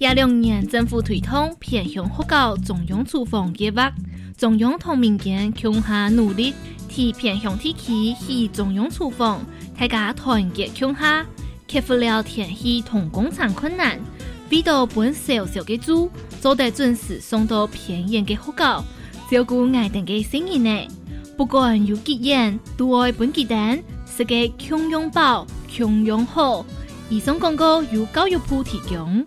廿六年政府推动偏向学校中央厨房计划，中央同民间共下努力，替偏向地区起中央厨房，大家团结共下，克服了天气同工厂困难，为到本小小嘅猪，做得准时送到偏远嘅学校，照顾爱等嘅生意呢。不管有几远，都爱本鸡蛋，是个穷拥抱，穷拥好。以上广告由教育部提供。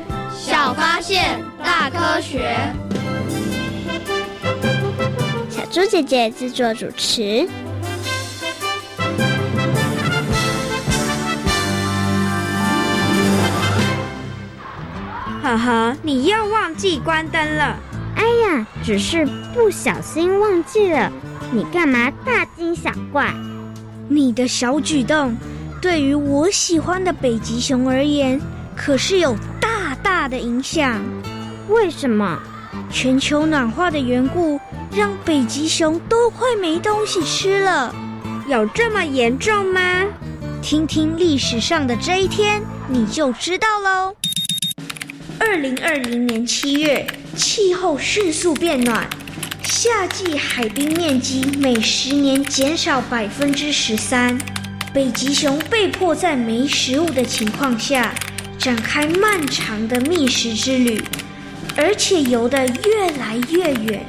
小发现，大科学。小猪姐姐制作主持。呵呵，你又忘记关灯了。哎呀，只是不小心忘记了。你干嘛大惊小怪？你的小举动，对于我喜欢的北极熊而言，可是有大的影响。为什么？全球暖化的缘故，让北极熊都快没东西吃了。有这么严重吗？听听历史上的这一天，你就知道喽。二零二零年七月，气候迅速变暖，夏季海冰面积每十年减少百分之十三，北极熊被迫在没食物的情况下，展开漫长的觅食之旅，而且游得越来越远。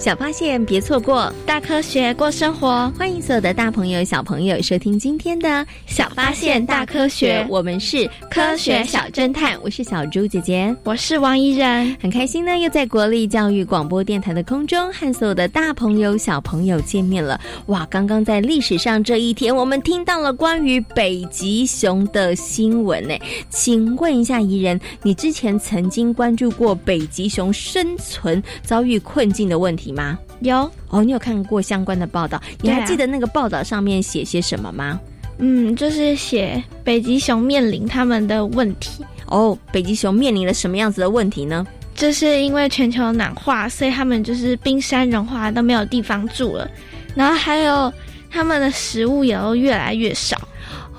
小发现，别错过大科学过生活。欢迎所有的大朋友、小朋友收听今天的小发现大科学。我们是科学小侦探，我是小猪姐姐，我是王怡然。很开心呢，又在国立教育广播电台的空中和所有的大朋友、小朋友见面了。哇，刚刚在历史上这一天，我们听到了关于北极熊的新闻呢。请问一下怡人，你之前曾经关注过北极熊生存遭遇困境的问题？吗？有哦，你有看过相关的报道？你还记得那个报道上面写些什么吗？嗯，就是写北极熊面临他们的问题。哦，北极熊面临了什么样子的问题呢？就是因为全球暖化，所以他们就是冰山融化都没有地方住了。然后还有他们的食物也都越来越少。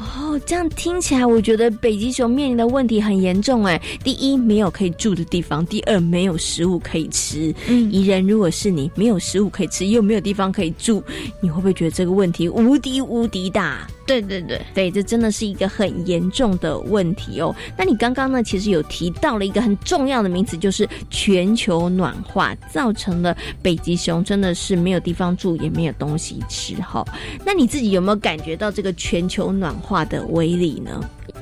哦，这样听起来，我觉得北极熊面临的问题很严重哎。第一，没有可以住的地方；第二，没有食物可以吃。嗯，宜人，如果是你没有食物可以吃，又没有地方可以住，你会不会觉得这个问题无敌无敌大？对对对对，这真的是一个很严重的问题哦。那你刚刚呢，其实有提到了一个很重要的名词，就是全球暖化造成了北极熊真的是没有地方住，也没有东西吃哈。那你自己有没有感觉到这个全球暖化的威力呢？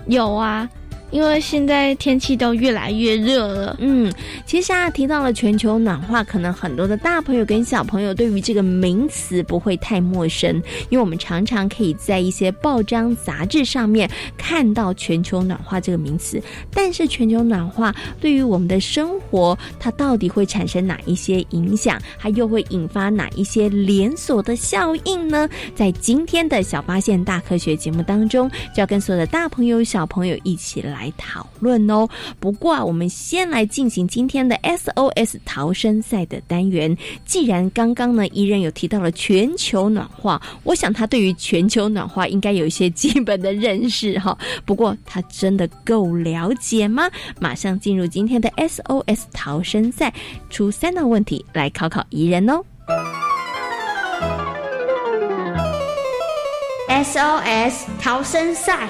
有啊。因为现在天气都越来越热了，嗯，其实啊提到了全球暖化，可能很多的大朋友跟小朋友对于这个名词不会太陌生，因为我们常常可以在一些报章杂志上面看到全球暖化这个名词。但是全球暖化对于我们的生活，它到底会产生哪一些影响？它又会引发哪一些连锁的效应呢？在今天的小发现大科学节目当中，就要跟所有的大朋友小朋友一起来。来讨论哦。不过啊，我们先来进行今天的 SOS 逃生赛的单元。既然刚刚呢，伊人有提到了全球暖化，我想他对于全球暖化应该有一些基本的认识哈。不过他真的够了解吗？马上进入今天的 SOS 逃生赛，出三道问题来考考怡人哦。SOS 逃生赛。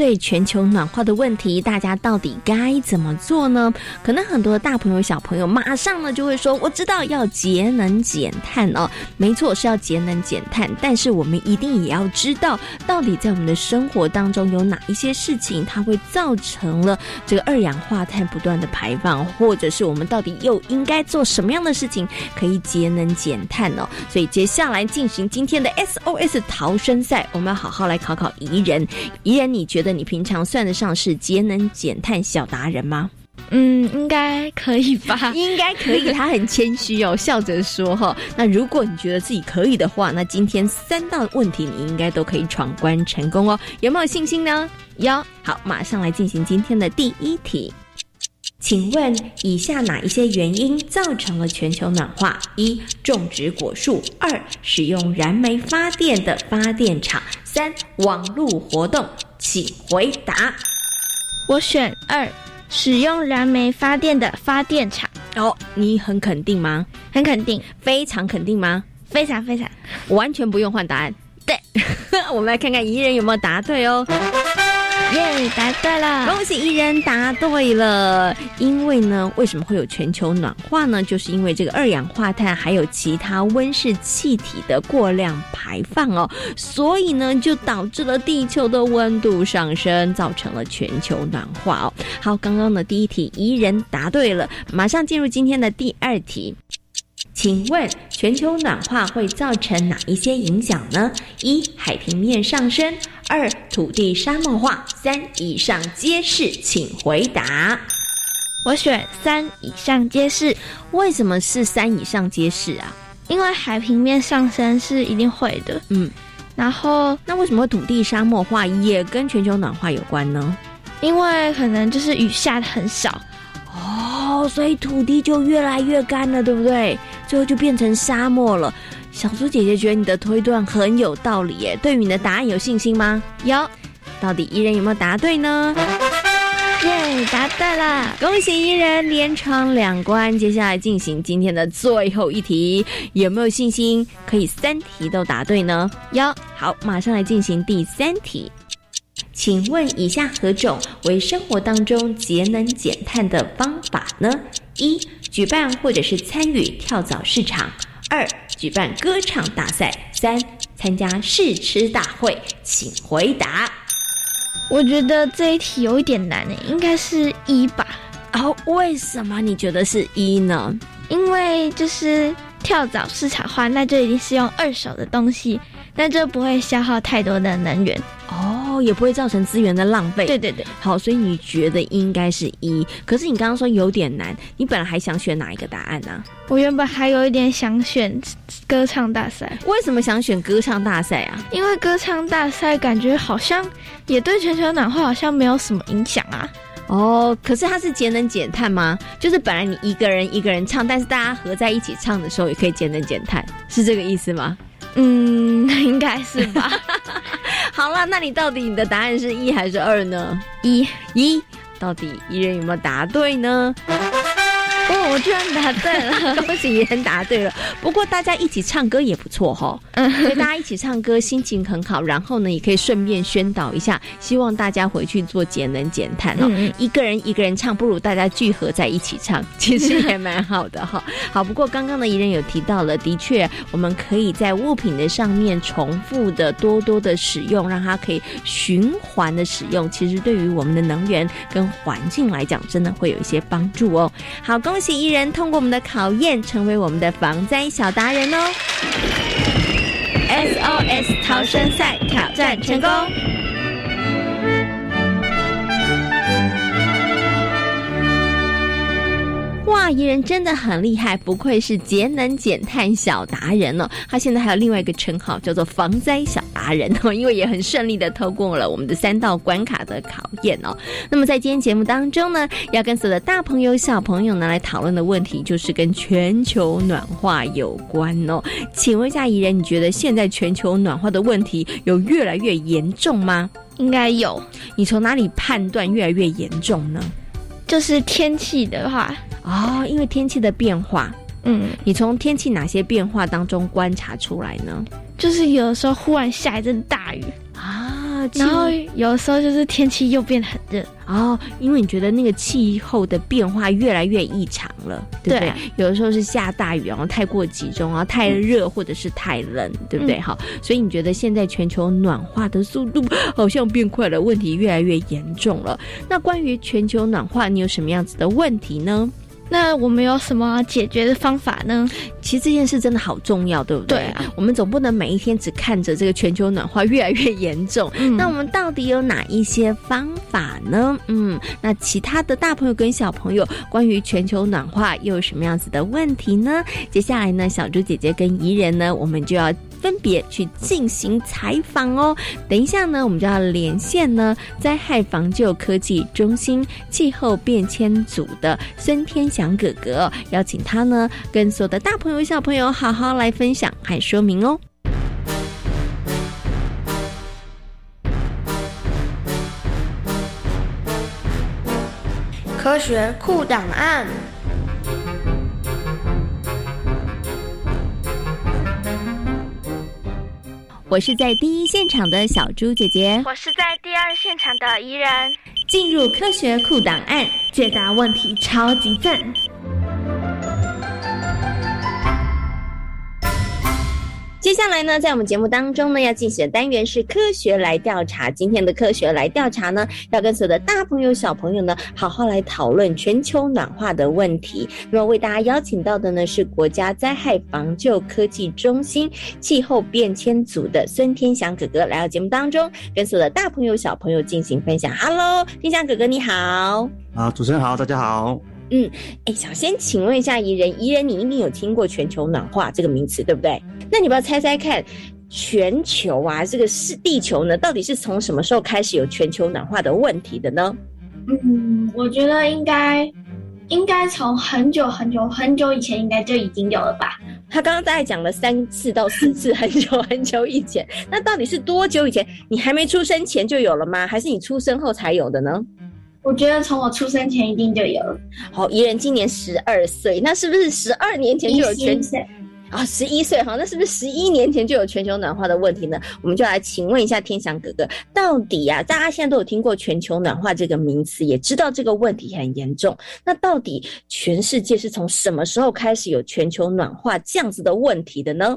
对全球暖化的问题，大家到底该怎么做呢？可能很多大朋友、小朋友马上呢就会说：“我知道要节能减碳哦，没错是要节能减碳。但是我们一定也要知道，到底在我们的生活当中有哪一些事情，它会造成了这个二氧化碳不断的排放，或者是我们到底又应该做什么样的事情可以节能减碳呢？所以接下来进行今天的 SOS 逃生赛，我们要好好来考考怡人，怡人你。觉得你平常算得上是节能减碳小达人吗？嗯，应该可以吧？应该可以。他很谦虚哦，笑着说：“哈，那如果你觉得自己可以的话，那今天三道问题你应该都可以闯关成功哦。有没有信心呢？有。好，马上来进行今天的第一题。请问以下哪一些原因造成了全球暖化？一、种植果树；二、使用燃煤发电的发电厂；三、网络活动。请回答。我选二，使用燃煤发电的发电厂。哦，你很肯定吗？很肯定，非常肯定吗？非常非常，完全不用换答案。对，我们来看看疑人有没有答对哦。耶，答对了！恭喜一人答对了。因为呢，为什么会有全球暖化呢？就是因为这个二氧化碳还有其他温室气体的过量排放哦，所以呢，就导致了地球的温度上升，造成了全球暖化哦。好，刚刚的第一题一人答对了，马上进入今天的第二题。请问全球暖化会造成哪一些影响呢？一、海平面上升；二、土地沙漠化；三、以上皆是。请回答。我选三，以上皆是。为什么是三以上皆是啊？因为海平面上升是一定会的。嗯，然后那为什么土地沙漠化也跟全球暖化有关呢？因为可能就是雨下的很少。哦，所以土地就越来越干了，对不对？最后就变成沙漠了。小猪姐姐觉得你的推断很有道理耶，对于你的答案有信心吗？有。到底伊人有没有答对呢？耶，答对了！恭喜伊人连闯两关。接下来进行今天的最后一题，有没有信心可以三题都答对呢？有。好，马上来进行第三题。请问以下何种为生活当中节能减碳的方法呢？一、举办或者是参与跳蚤市场；二、举办歌唱大赛；三、参加试吃大会。请回答。我觉得这一题有一点难诶，应该是一吧。哦，为什么你觉得是一呢？因为就是跳蚤市场化，那就一定是用二手的东西，那就不会消耗太多的能源。哦，也不会造成资源的浪费。对对对，好，所以你觉得应该是一，可是你刚刚说有点难，你本来还想选哪一个答案呢？我原本还有一点想选歌唱大赛。为什么想选歌唱大赛啊？因为歌唱大赛感觉好像也对全球暖化好像没有什么影响啊。哦，可是它是节能减碳吗？就是本来你一个人一个人唱，但是大家合在一起唱的时候也可以节能减碳，是这个意思吗？嗯，应该是吧。好了，那你到底你的答案是一还是二呢？一，一，到底一人有没有答对呢？哦，我居然答对了，恭喜怡人答对了。不过大家一起唱歌也不错哈，所以大家一起唱歌心情很好。然后呢，也可以顺便宣导一下，希望大家回去做节能减碳哈。一个人一个人唱，不如大家聚合在一起唱，其实也蛮好的哈。好，不过刚刚呢怡人有提到了，的确我们可以在物品的上面重复的多多的使用，让它可以循环的使用。其实对于我们的能源跟环境来讲，真的会有一些帮助哦。好，恭喜。一人通过我们的考验，成为我们的防灾小达人哦！SOS 逃生赛挑战成功。哇，怡人真的很厉害，不愧是节能减碳小达人哦。他现在还有另外一个称号，叫做防灾小达人哦，因为也很顺利的通过了我们的三道关卡的考验哦。那么在今天节目当中呢，要跟所有的大朋友小朋友呢来讨论的问题，就是跟全球暖化有关哦。请问一下怡人，你觉得现在全球暖化的问题有越来越严重吗？应该有。你从哪里判断越来越严重呢？就是天气的话。哦，因为天气的变化，嗯，你从天气哪些变化当中观察出来呢？就是有的时候忽然下一阵大雨啊，然后有的时候就是天气又变得很热哦，因为你觉得那个气候的变化越来越异常了，对不对？有的时候是下大雨，然后太过集中啊，太热或者是太冷，对不对？好，所以你觉得现在全球暖化的速度好像变快了，问题越来越严重了。那关于全球暖化，你有什么样子的问题呢？那我们有什么解决的方法呢？其实这件事真的好重要，对不对？对啊，我们总不能每一天只看着这个全球暖化越来越严重。那我们到底有哪一些方法呢？嗯，那其他的大朋友跟小朋友关于全球暖化又有什么样子的问题呢？接下来呢，小猪姐姐跟怡人呢，我们就要。分别去进行采访哦。等一下呢，我们就要连线呢灾害防救科技中心气候变迁组的孙天祥哥哥，邀请他呢跟所有的大朋友小朋友好好来分享还说明哦。科学酷档案。我是在第一现场的小猪姐姐，我是在第二现场的怡人。进入科学库档案，解答问题超级赞。接下来呢，在我们节目当中呢，要进行的单元是科学来调查。今天的科学来调查呢，要跟所有的大朋友、小朋友呢，好好来讨论全球暖化的问题。那么为大家邀请到的呢，是国家灾害防救科技中心气候变迁组的孙天祥哥哥来到节目当中，跟所有的大朋友、小朋友进行分享。Hello，天祥哥哥你好。啊，主持人好，大家好。嗯，哎，想先请问一下怡人，怡人你一定有听过全球暖化这个名词，对不对？那你不要猜猜看，全球啊，这个是地球呢，到底是从什么时候开始有全球暖化的问题的呢？嗯，我觉得应该应该从很久很久很久以前应该就已经有了吧。他刚刚大概讲了三次到四次，很久很久以前，那到底是多久以前？你还没出生前就有了吗？还是你出生后才有的呢？我觉得从我出生前一定就有了。好，怡人今年十二岁，那是不是十二年前就有全球？啊，十一岁，好，那是不是十一年前就有全球暖化的问题呢？我们就来请问一下天祥哥哥，到底呀，大家现在都有听过全球暖化这个名词，也知道这个问题很严重。那到底全世界是从什么时候开始有全球暖化这样子的问题的呢？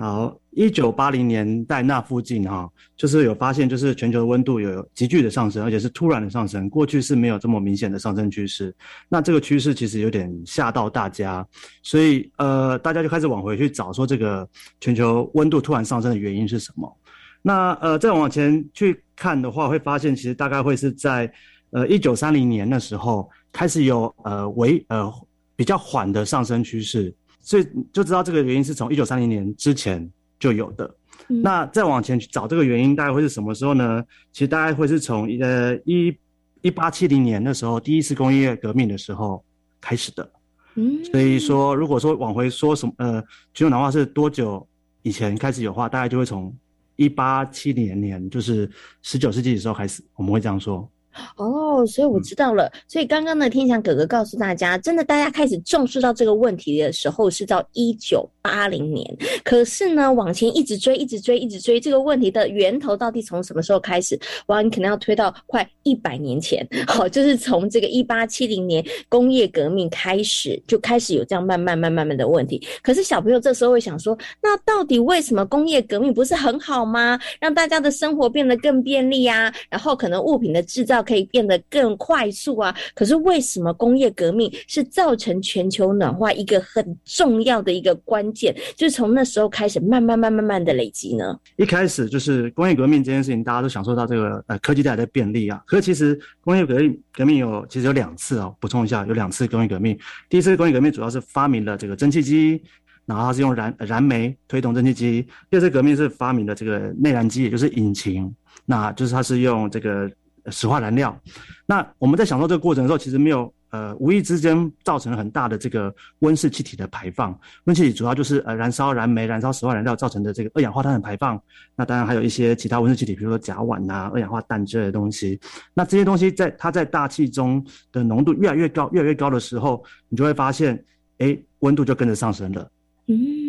好，一九八零年代那附近哈，就是有发现，就是全球的温度有急剧的上升，而且是突然的上升。过去是没有这么明显的上升趋势。那这个趋势其实有点吓到大家，所以呃，大家就开始往回去找，说这个全球温度突然上升的原因是什么？那呃，再往前去看的话，会发现其实大概会是在呃一九三零年的时候开始有呃为呃比较缓的上升趋势，所以就知道这个原因是从一九三零年之前就有的。那再往前去找这个原因，大概会是什么时候呢？其实大概会是从呃一一八七零年的时候，第一次工业革命的时候开始的。嗯，所以说如果说往回说什么呃全球暖化是多久以前开始有话，大概就会从一八七零年，就是十九世纪的时候开始，我们会这样说。哦，所以我知道了。所以刚刚呢，天祥哥哥告诉大家，真的大家开始重视到这个问题的时候是到一九八零年。可是呢，往前一直追，一直追，一直追，这个问题的源头到底从什么时候开始？哇，你可能要推到快一百年前。好，就是从这个一八七零年工业革命开始，就开始有这样慢慢、慢慢、慢的问题。可是小朋友这时候会想说，那到底为什么工业革命不是很好吗？让大家的生活变得更便利啊，然后可能物品的制造。可以变得更快速啊！可是为什么工业革命是造成全球暖化一个很重要的一个关键？就是从那时候开始，慢慢、慢、慢慢的累积呢？一开始就是工业革命这件事情，大家都享受到这个呃科技带来的便利啊。可是其实工业革命革命有其实有两次啊，补充一下，有两次工业革命。第一次工业革命主要是发明了这个蒸汽机，然后它是用燃燃煤推动蒸汽机。第二次革命是发明了这个内燃机，也就是引擎，那就是它是用这个。石化燃料，那我们在享受这个过程的时候，其实没有呃无意之间造成很大的这个温室气体的排放。温室气体主要就是呃燃烧燃煤、燃烧石化燃料造成的这个二氧化碳的排放。那当然还有一些其他温室气体，比如说甲烷呐、二氧化氮之类的东西。那这些东西在它在大气中的浓度越来越高、越来越高的时候，你就会发现，哎，温度就跟着上升了。嗯。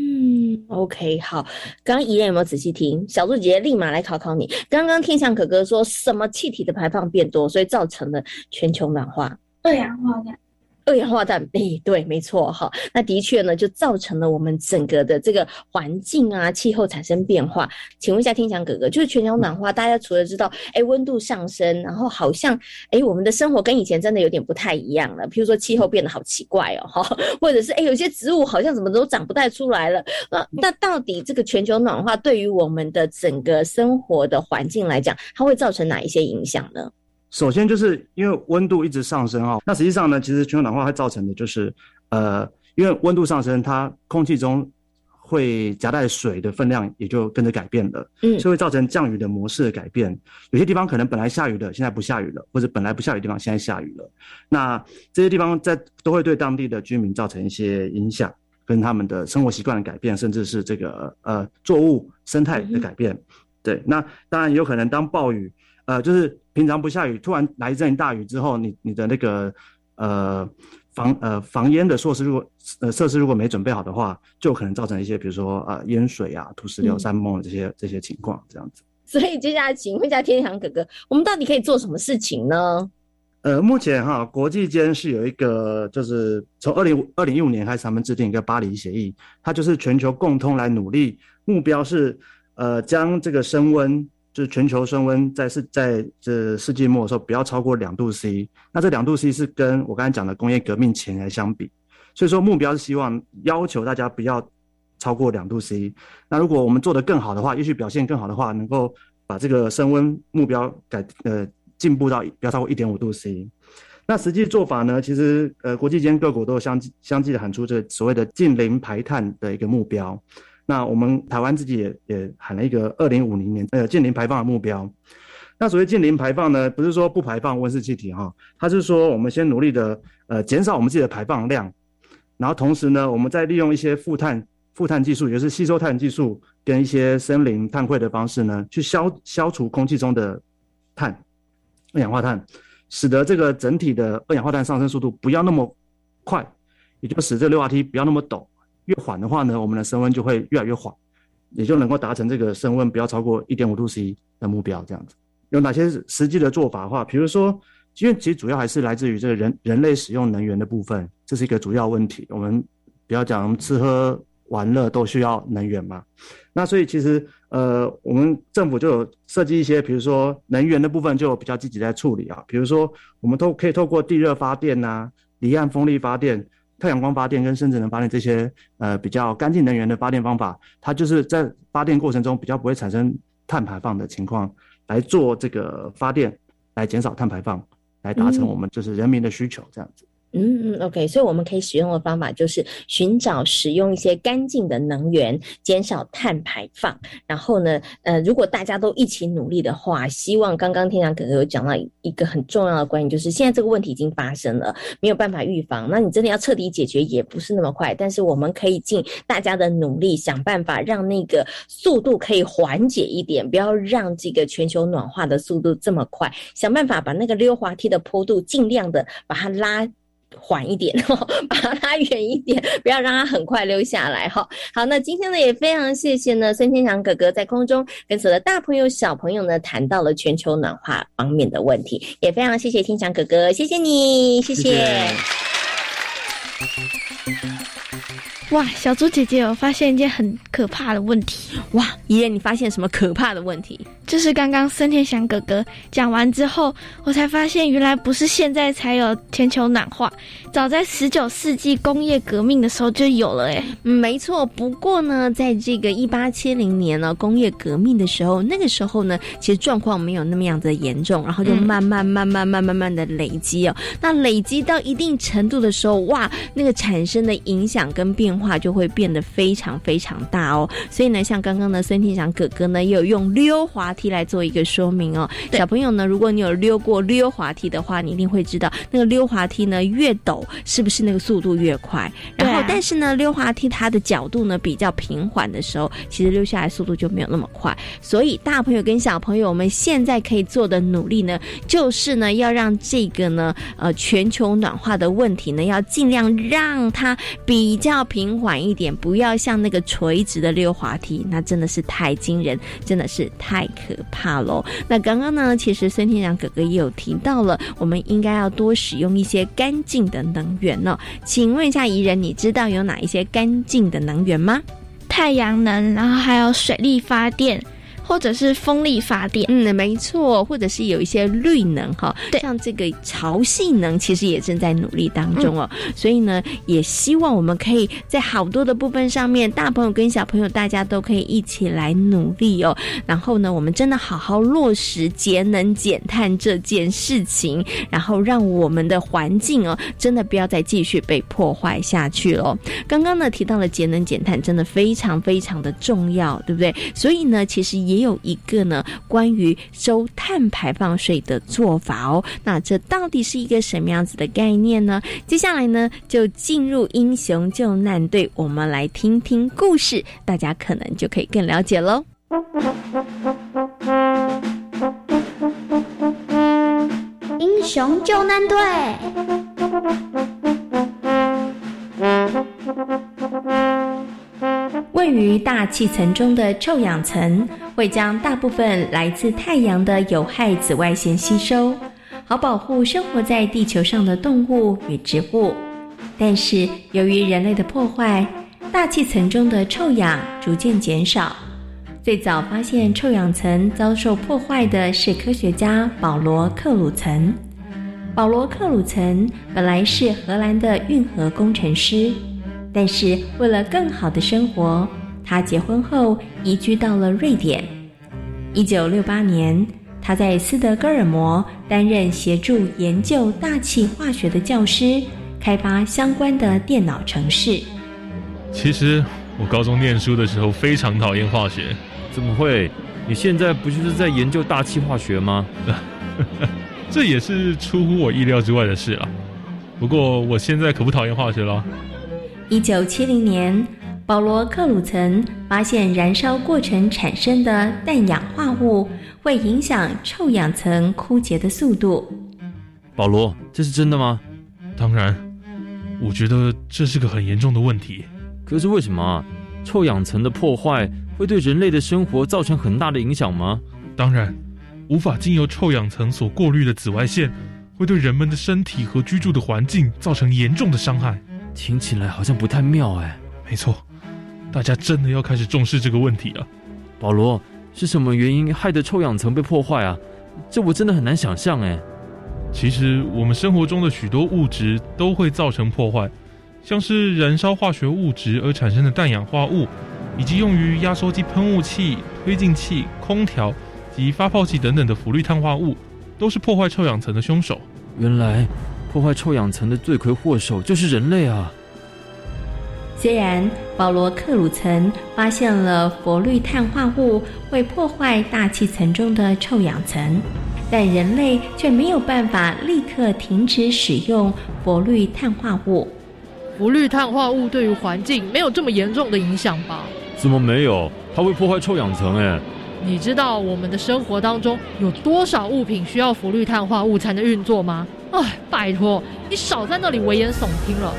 OK，好，刚刚怡人有没有仔细听？小猪姐姐立马来考考你。刚刚天翔哥哥说什么气体的排放变多，所以造成了全球暖化？二氧化碳。二氧化碳，哎，对，没错，哈，那的确呢，就造成了我们整个的这个环境啊，气候产生变化。请问一下，天祥哥哥，就是全球暖化，大家除了知道，哎，温度上升，然后好像，哎，我们的生活跟以前真的有点不太一样了。譬如说，气候变得好奇怪哦，哈，或者是，哎，有些植物好像怎么都长不太出来了。那那到底这个全球暖化对于我们的整个生活的环境来讲，它会造成哪一些影响呢？首先就是因为温度一直上升啊，那实际上呢，其实全球暖化会造成的就是，呃，因为温度上升，它空气中会夹带水的分量也就跟着改变了，嗯，所以会造成降雨的模式的改变。有些地方可能本来下雨的，现在不下雨了，或者本来不下雨的地方现在下雨了。那这些地方在都会对当地的居民造成一些影响，跟他们的生活习惯的改变，甚至是这个呃作物生态的改变。对，那当然有可能当暴雨。呃，就是平常不下雨，突然来一阵大雨之后，你你的那个呃防呃防淹的措施如果呃设施如果没准备好的话，就可能造成一些比如说呃淹水啊、土石流、山崩这些这些情况这样子。所以接下来请问一下天祥哥哥，我们到底可以做什么事情呢？呃，目前哈国际间是有一个，就是从二零二零一五年开始，他们制定一个巴黎协议，它就是全球共通来努力，目标是呃将这个升温。就是全球升温在世在这世纪末的时候不要超过两度 C，那这两度 C 是跟我刚才讲的工业革命前来相比，所以说目标是希望要求大家不要超过两度 C。那如果我们做得更好的话，也许表现更好的话，能够把这个升温目标改呃进步到不要超过一点五度 C。那实际做法呢，其实呃国际间各国都相继相继的喊出这所谓的近零排碳的一个目标。那我们台湾自己也也喊了一个二零五零年呃近零排放的目标。那所谓近零排放呢，不是说不排放温室气体哈，它是说我们先努力的呃减少我们自己的排放量，然后同时呢，我们再利用一些负碳负碳技术，也是吸收碳技术跟一些森林碳汇的方式呢，去消消除空气中的碳二氧化碳，使得这个整体的二氧化碳上升速度不要那么快，也就使这溜滑梯不要那么陡。越缓的话呢，我们的升温就会越来越缓，也就能够达成这个升温不要超过一点五度 C 的目标。这样子有哪些实际的做法的话，比如说，因为其实主要还是来自于这个人人类使用能源的部分，这是一个主要问题。我们不要讲吃喝玩乐都需要能源嘛，那所以其实呃，我们政府就有设计一些，比如说能源的部分就比较积极在处理啊，比如说我们都可以透过地热发电呐，离岸风力发电。太阳光发电跟深层能发电这些呃比较干净能源的发电方法，它就是在发电过程中比较不会产生碳排放的情况来做这个发电，来减少碳排放，来达成我们就是人民的需求这样子。嗯嗯嗯，OK，所以我们可以使用的方法就是寻找使用一些干净的能源，减少碳排放。然后呢，呃，如果大家都一起努力的话，希望刚刚天阳哥哥有讲到一个很重要的观念，就是现在这个问题已经发生了，没有办法预防。那你真的要彻底解决也不是那么快，但是我们可以尽大家的努力，想办法让那个速度可以缓解一点，不要让这个全球暖化的速度这么快，想办法把那个溜滑梯的坡度尽量的把它拉。缓一点，把它拉远一点，不要让它很快溜下来哈。好，那今天呢也非常谢谢呢孙天祥哥哥在空中跟所有的大朋友小朋友呢谈到了全球暖化方面的问题，也非常谢谢天祥哥哥，谢谢你，谢谢。哇，小猪姐姐，我发现一件很可怕的问题。哇，爷爷，你发现什么可怕的问题？就是刚刚孙天祥哥哥讲完之后，我才发现原来不是现在才有全球暖化，早在十九世纪工业革命的时候就有了。哎，没错。不过呢，在这个一八七零年呢，工业革命的时候，那个时候呢，其实状况没有那么样的严重，然后就慢慢慢慢慢慢慢的累积哦。那累积到一定程度的时候，哇，那个产生的影响跟变话就会变得非常非常大哦。所以呢，像刚刚的孙天祥哥哥呢，也有用溜滑。梯来做一个说明哦，小朋友呢，如果你有溜过溜滑梯的话，你一定会知道，那个溜滑梯呢越陡，是不是那个速度越快？然后，但是呢，溜滑梯它的角度呢比较平缓的时候，其实溜下来速度就没有那么快。所以，大朋友跟小朋友，我们现在可以做的努力呢，就是呢要让这个呢，呃，全球暖化的问题呢，要尽量让它比较平缓一点，不要像那个垂直的溜滑梯，那真的是太惊人，真的是太可。怕喽！那刚刚呢？其实孙天阳哥哥也有提到了，我们应该要多使用一些干净的能源呢。请问一下怡人，你知道有哪一些干净的能源吗？太阳能，然后还有水力发电。或者是风力发电，嗯，没错，或者是有一些绿能哈，像这个潮汐能，其实也正在努力当中哦。所以呢，也希望我们可以在好多的部分上面，大朋友跟小朋友，大家都可以一起来努力哦。然后呢，我们真的好好落实节能减碳这件事情，然后让我们的环境哦，真的不要再继续被破坏下去了。刚刚呢提到了节能减碳，真的非常非常的重要，对不对？所以呢，其实也。有一个呢，关于收碳排放税的做法哦，那这到底是一个什么样子的概念呢？接下来呢，就进入英雄救难队，我们来听听故事，大家可能就可以更了解喽。英雄救难队。位于大气层中的臭氧层会将大部分来自太阳的有害紫外线吸收，好保护生活在地球上的动物与植物。但是，由于人类的破坏，大气层中的臭氧逐渐减少。最早发现臭氧层遭受破坏的是科学家保罗·克鲁岑。保罗·克鲁岑本来是荷兰的运河工程师。但是为了更好的生活，他结婚后移居到了瑞典。一九六八年，他在斯德哥尔摩担任协助研究大气化学的教师，开发相关的电脑程式。其实我高中念书的时候非常讨厌化学。怎么会？你现在不就是在研究大气化学吗？这也是出乎我意料之外的事啊。不过我现在可不讨厌化学了。一九七零年，保罗·克鲁岑发现燃烧过程产生的氮氧化物会影响臭氧层枯竭的速度。保罗，这是真的吗？当然，我觉得这是个很严重的问题。可是为什么？臭氧层的破坏会对人类的生活造成很大的影响吗？当然，无法经由臭氧层所过滤的紫外线会对人们的身体和居住的环境造成严重的伤害。听起来好像不太妙哎。没错，大家真的要开始重视这个问题了。保罗，是什么原因害得臭氧层被破坏啊？这我真的很难想象哎。其实我们生活中的许多物质都会造成破坏，像是燃烧化学物质而产生的氮氧化物，以及用于压缩机喷雾器、推进器、空调及发泡器等等的氟氯碳化物，都是破坏臭氧层的凶手。原来，破坏臭氧层的罪魁祸首就是人类啊！虽然保罗·克鲁曾发现了氟氯碳化物会破坏大气层中的臭氧层，但人类却没有办法立刻停止使用氟氯碳化物。氟氯碳化物对于环境没有这么严重的影响吧？怎么没有？它会破坏臭氧层哎！你知道我们的生活当中有多少物品需要氟氯碳化物才能运作吗？哎，拜托，你少在那里危言耸听了。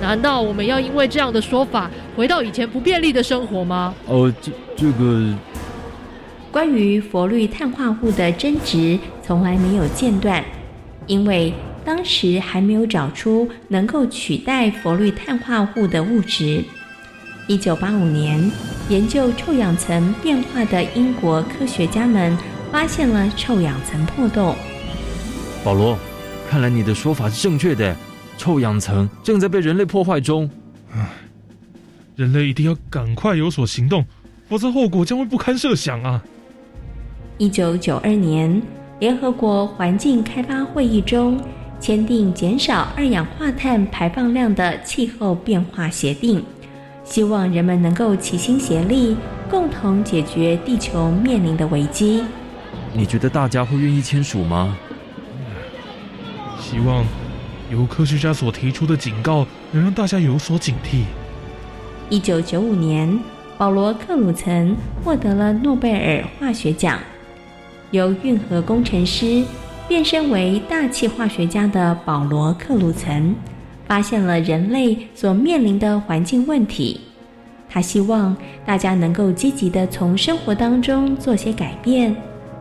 难道我们要因为这样的说法回到以前不便利的生活吗？哦，这这个关于氟氯碳化物的争执从来没有间断，因为当时还没有找出能够取代氟氯碳化物的物质。一九八五年，研究臭氧层变化的英国科学家们发现了臭氧层破洞。保罗，看来你的说法是正确的。臭氧层正在被人类破坏中，唉，人类一定要赶快有所行动，否则后果将会不堪设想啊！一九九二年，联合国环境开发会议中签订减少二氧化碳排放量的气候变化协定，希望人们能够齐心协力，共同解决地球面临的危机。你觉得大家会愿意签署吗？希望。由科学家所提出的警告，能让大家有所警惕。一九九五年，保罗·克鲁岑获得了诺贝尔化学奖。由运河工程师变身为大气化学家的保罗·克鲁曾，发现了人类所面临的环境问题。他希望大家能够积极的从生活当中做些改变，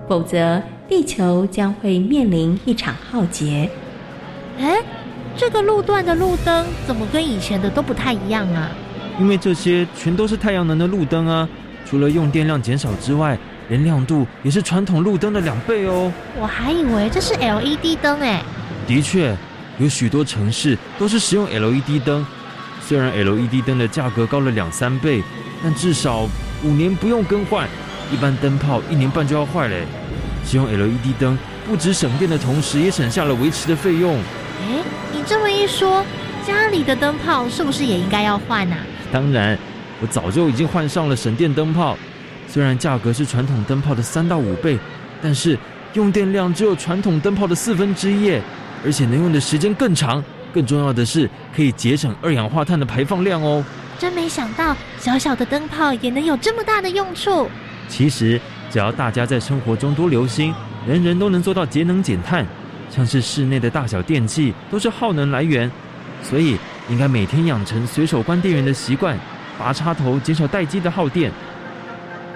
否则地球将会面临一场浩劫。哎。这个路段的路灯怎么跟以前的都不太一样啊？因为这些全都是太阳能的路灯啊，除了用电量减少之外，连亮度也是传统路灯的两倍哦。我还以为这是 LED 灯哎。的确，有许多城市都是使用 LED 灯，虽然 LED 灯的价格高了两三倍，但至少五年不用更换，一般灯泡一年半就要坏嘞。使用 LED 灯不止省电的同时，也省下了维持的费用。哎。这么一说，家里的灯泡是不是也应该要换啊？当然，我早就已经换上了省电灯泡。虽然价格是传统灯泡的三到五倍，但是用电量只有传统灯泡的四分之一，而且能用的时间更长。更重要的是，可以节省二氧化碳的排放量哦。真没想到，小小的灯泡也能有这么大的用处。其实，只要大家在生活中多留心，人人都能做到节能减碳。像是室内的大小电器都是耗能来源，所以应该每天养成随手关电源的习惯，拔插头减少待机的耗电。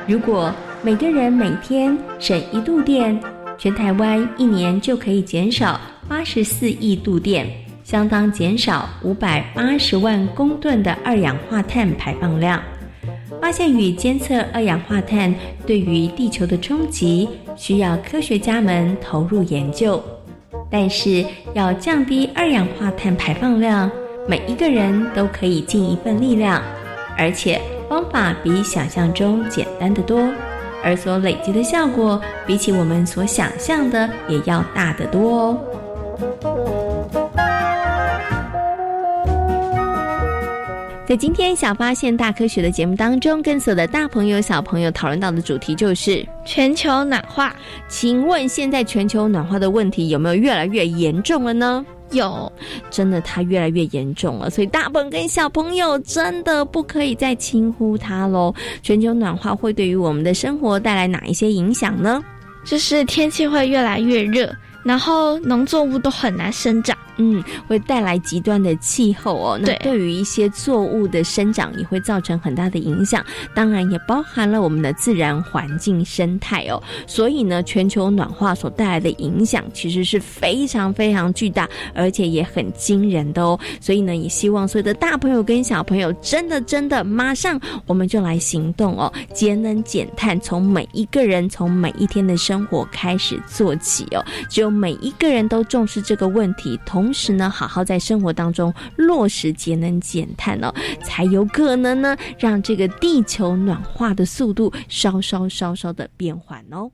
如果每个人每天省一度电，全台湾一年就可以减少八十四亿度电，相当减少五百八十万公吨的二氧化碳排放量。发现与监测二氧化碳对于地球的冲击，需要科学家们投入研究。但是要降低二氧化碳排放量，每一个人都可以尽一份力量，而且方法比想象中简单的多，而所累积的效果比起我们所想象的也要大得多哦。在今天小发现大科学的节目当中，跟所有的大朋友小朋友讨论到的主题就是全球暖化。请问现在全球暖化的问题有没有越来越严重了呢？有，真的它越来越严重了，所以大朋跟小朋友真的不可以再轻忽它喽。全球暖化会对于我们的生活带来哪一些影响呢？就是天气会越来越热，然后农作物都很难生长。嗯，会带来极端的气候哦。那对于一些作物的生长也会造成很大的影响，当然也包含了我们的自然环境生态哦。所以呢，全球暖化所带来的影响其实是非常非常巨大，而且也很惊人的哦。所以呢，也希望所有的大朋友跟小朋友真的真的马上我们就来行动哦，节能减碳，从每一个人从每一天的生活开始做起哦。只有每一个人都重视这个问题，同时呢，好好在生活当中落实节能减碳哦，才有可能呢，让这个地球暖化的速度稍稍稍稍的变缓哦。